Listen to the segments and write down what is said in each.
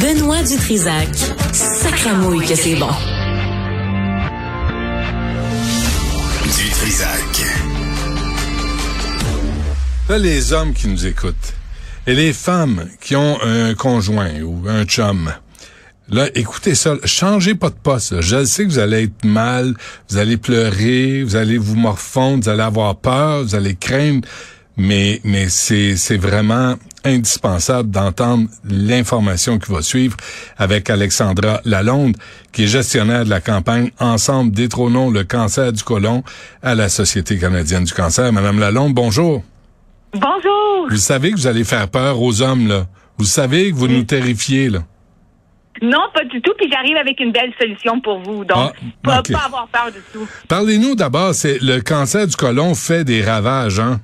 Benoît Dutrisac. Sacramouille que c'est bon. Dutrisac. Là, les hommes qui nous écoutent et les femmes qui ont un conjoint ou un chum, là, écoutez ça, changez pas de poste. Je sais que vous allez être mal, vous allez pleurer, vous allez vous morfondre, vous allez avoir peur, vous allez craindre, mais mais c'est c'est vraiment indispensable d'entendre l'information qui va suivre avec Alexandra Lalonde, qui est gestionnaire de la campagne Ensemble détrônons le cancer du côlon à la Société canadienne du cancer. Madame Lalonde, bonjour. Bonjour. Vous savez que vous allez faire peur aux hommes, là. Vous savez que vous nous terrifiez, là. Non, pas du tout. Puis j'arrive avec une belle solution pour vous. Donc, Ah, pas, pas avoir peur du tout. Parlez-nous d'abord, c'est le cancer du côlon fait des ravages, hein?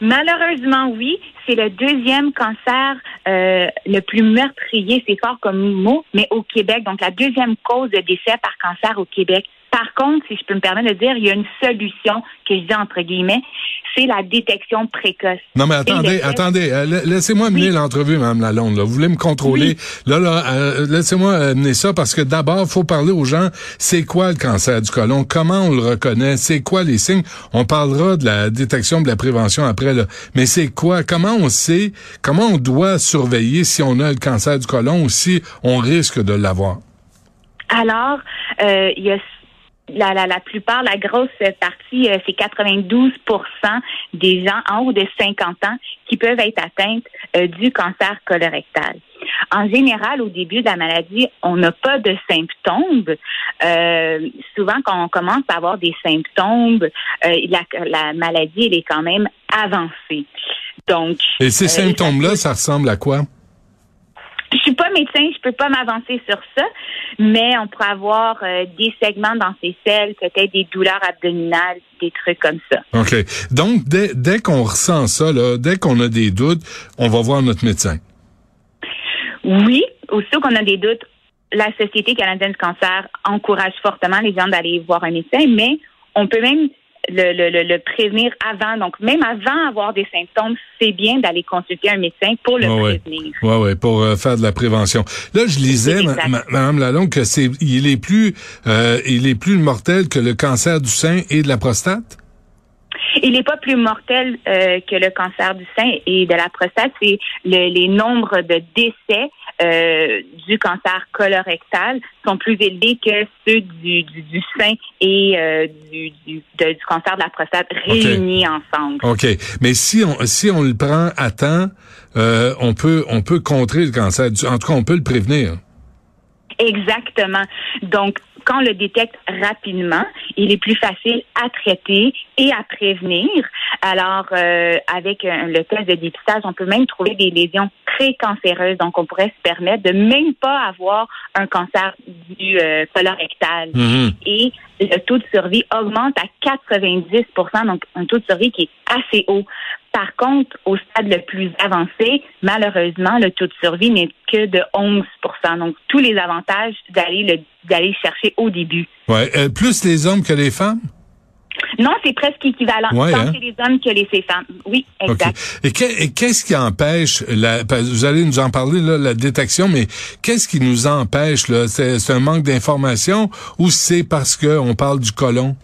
Malheureusement, oui. C'est le deuxième cancer euh, le plus meurtrier, c'est fort comme mot, mais au Québec. Donc, la deuxième cause de décès par cancer au Québec. Par contre, si je peux me permettre de dire, il y a une solution que je dis entre guillemets, c'est la détection précoce. Non, mais attendez, attendez. euh, la- laissez-moi mener Oui. l'entrevue, Mme Lalonde. Là. Vous voulez me contrôler? Là, là, euh, laissez-moi euh, mener ça parce que d'abord, faut parler aux gens. C'est quoi le cancer du côlon? Comment on le reconnaît? C'est quoi les signes? On parlera de la détection, de la prévention après, là. Mais c'est quoi? Comment on sait? Comment on doit surveiller si on a le cancer du côlon ou si on risque de l'avoir? Alors, euh, il y a la, la, la plupart, la grosse partie, euh, c'est 92% des gens en haut de 50 ans qui peuvent être atteintes euh, du cancer colorectal. En général, au début de la maladie, on n'a pas de symptômes. Euh, souvent, quand on commence à avoir des symptômes, euh, la, la maladie, elle est quand même avancée. Donc, Et ces euh, symptômes-là, ça ressemble à quoi? Je suis pas médecin, je peux pas m'avancer sur ça, mais on pourrait avoir euh, des segments dans ces selles, peut-être des douleurs abdominales, des trucs comme ça. OK. Donc, dès, dès qu'on ressent ça, là, dès qu'on a des doutes, on va voir notre médecin. Oui, aussitôt qu'on a des doutes, la Société canadienne du cancer encourage fortement les gens d'aller voir un médecin, mais on peut même le, le, le, le prévenir avant. Donc, même avant d'avoir des symptômes, c'est bien d'aller consulter un médecin pour le prévenir. Ouais, ouais, pour euh, faire de la prévention. Là, je lisais, Madame Lalonde, que c'est, il est plus, euh, il est plus mortel que le cancer du sein et de la prostate? Il n'est pas plus mortel euh, que le cancer du sein et de la prostate. C'est le- les nombres de décès euh, du cancer colorectal sont plus élevés que ceux du, du, du sein et euh, du, du, de- du cancer de la prostate réunis ensemble. OK. Mais si on, si on le prend à temps, euh, on peut, on peut contrer le cancer en tout cas, on peut le prévenir. Exactement. Donc, quand on le détecte rapidement, il est plus facile à traiter et à prévenir. Alors, euh, avec euh, le test de dépistage, on peut même trouver des lésions précancéreuses. Donc, on pourrait se permettre de même pas avoir un cancer du euh, colorectal. Mhm. Et le taux de survie augmente à 90% donc un taux de survie qui est assez haut. Par contre, au stade le plus avancé, malheureusement, le taux de survie n'est que de 11% Donc, tous les avantages d'aller le d'aller chercher au début. Ouais. Euh, plus les hommes que les femmes? Non, c'est presque équivalent. Ouais, tant hein? les hommes que les femmes. Oui, exact. Et que- et qu'est-ce qui empêche la, vous allez nous en parler là, la détection, mais qu'est-ce qui nous empêche là? C'est un manque d'information ou c'est parce que on parle du colon?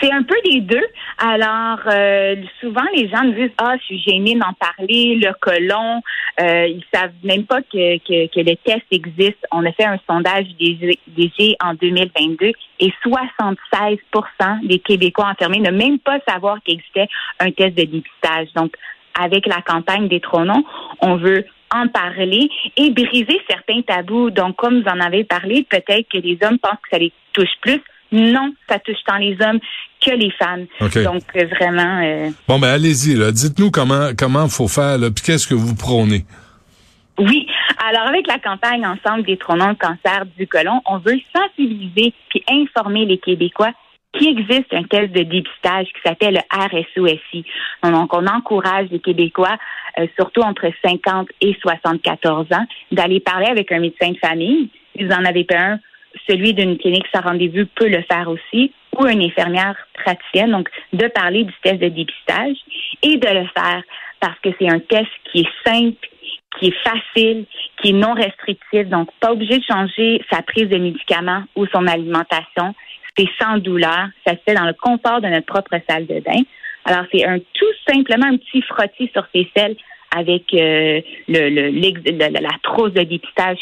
C'est un peu les deux. Alors, euh, souvent, les gens me disent Ah, je suis gênée d'en parler, le colon. Euh, ils savent même pas que, que, que le test existe. On a fait un sondage DG en 2022 et 76% des Québécois enfermés ne même pas savoir qu'il existait un test de dépistage. Donc, avec la campagne des Tronons, on veut en parler et briser certains tabous. Donc, comme vous en avez parlé, peut-être que les hommes pensent que ça les touche plus, non, ça touche tant les hommes que les femmes. Donc euh, vraiment. Euh, bon ben allez-y là, dites-nous comment comment faut faire là, puis qu'est-ce que vous prônez? Oui. Alors, avec la campagne Ensemble détrônons le cancer du côlon, on veut sensibiliser puis informer les Québécois qu'il existe un test de dépistage qui s'appelle le RSOSI. Donc, on encourage les Québécois, euh, surtout entre 50 et 74 ans, d'aller parler avec un médecin de famille. Ils en avaient pas un. Celui d'une clinique sans rendez-vous peut le faire aussi, ou une infirmière praticienne. Donc, de parler du test de dépistage et de le faire parce que c'est un test qui est simple, qui est facile, qui est non restrictif, donc pas obligé de changer sa prise de médicaments ou son alimentation. C'est sans douleur, ça se fait dans le confort de notre propre salle de bain. Alors c'est un tout simplement un petit frottis sur ses selles avec euh, la trousse de dépistage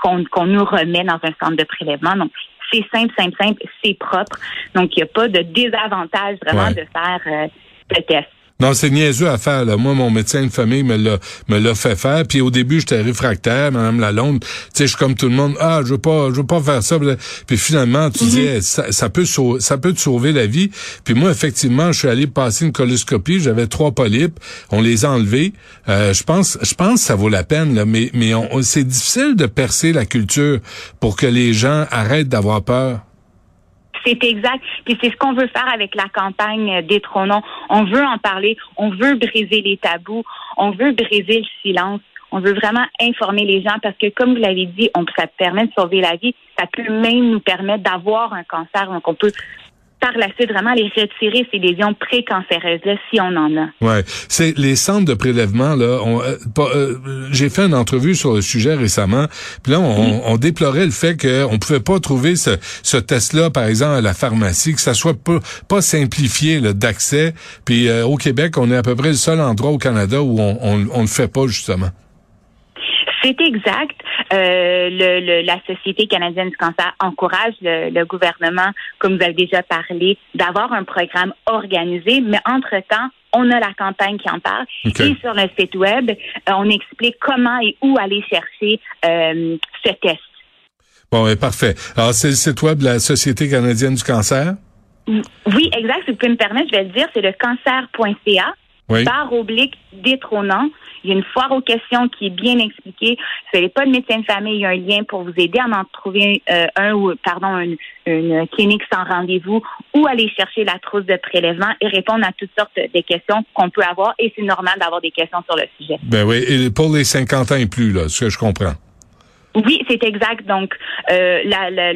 qu'on nous remet dans un centre de prélèvement. Donc c'est simple, simple, simple, c'est propre. Donc il n'y a pas de désavantage vraiment de faire euh, ce test. Non, c'est niaiseux à faire. Là. Moi, mon médecin de famille me l'a me l'a fait faire. Puis au début, j'étais réfractaire, Madame Lalonde. Tu sais, je suis comme tout le monde. Ah, je veux pas, je veux pas faire ça. Puis finalement, tu dis, mhm. ça, peut ça peut te sauver la vie. Puis moi, effectivement, je suis allé passer une coloscopie. J'avais trois polypes. On les a enlevés. Euh, je pense, je pense que ça vaut la peine. Là, mais mais c'est difficile de percer la culture pour que les gens arrêtent d'avoir peur. C'est exact. Puis c'est ce qu'on veut faire avec la campagne Détrônons. On veut en parler. On veut briser les tabous. On veut briser le silence. On veut vraiment informer les gens parce que, comme vous l'avez dit, ça permet de sauver la vie. Ça peut même nous permettre d'avoir un cancer. Donc, on peut par la suite vraiment les retirer ces lésions précancéreuses là si on en a. Ouais, c'est les centres de prélèvement là. Euh, euh, j'ai fait une entrevue sur le sujet récemment. Puis là, on, déplorait le fait qu'on pouvait pas trouver ce, ce test-là, par exemple, à la pharmacie, que ça soit pas, pas simplifié d'accès. Puis euh, au Québec, on est à peu près le seul endroit au Canada où on, on, on le fait pas justement. C'est exact. Euh, le, la Société canadienne du cancer encourage le, gouvernement, comme vous avez déjà parlé, d'avoir un programme organisé, mais entre-temps, on a la campagne qui en parle. Et sur le site web, euh, on explique comment et où aller chercher euh, ce test. Bon, et parfait. Alors, c'est le site web de la Société canadienne du cancer? Oui, exact. Si vous pouvez me permettre, je vais le dire, c'est le cancer.ca, oui. barre oblique détrônant. Il y a une foire aux questions qui est bien expliquée. Si vous n'avez pas de médecin de famille, il y a un lien pour vous aider à en trouver euh, un ou pardon une, clinique sans rendez-vous ou aller chercher la trousse de prélèvement et répondre à toutes sortes de questions qu'on peut avoir. Et c'est normal d'avoir des questions sur le sujet. Ben oui, et pour les 50 ans et plus, là, ce que je comprends. Oui, c'est exact. Donc, euh, la, la,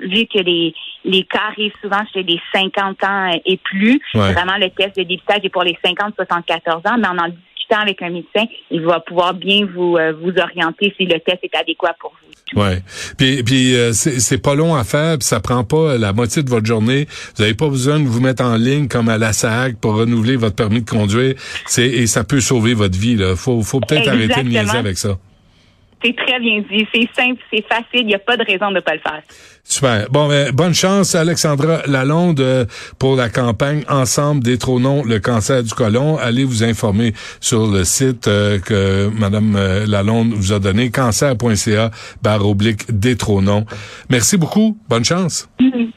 vu que les, les cas arrivent souvent chez les 50 ans et plus, vraiment le test de dépistage est pour les 50-74 ans, mais on en avec un médecin, il va pouvoir bien vous euh, vous orienter si le test est adéquat pour vous. Ouais. Puis puis euh, c'est pas long à faire, puis ça prend pas la moitié de votre journée. Vous n'avez pas besoin de vous mettre en ligne comme à la SAC pour renouveler votre permis de conduire. C'est et ça peut sauver votre vie là. Faut faut peut-être arrêter de niaiser avec ça. C'est très bien dit. C'est simple, c'est facile. Il n'y a pas de raison de ne pas le faire. Super. Bon, ben, bonne chance, Alexandra Lalonde, euh, pour la campagne Ensemble détrônons le cancer du côlon. Allez vous informer sur le site euh, que Madame euh, Lalonde vous a donné, cancer.ca barre oblique détrônons. Merci beaucoup. Bonne chance. Mm-hmm.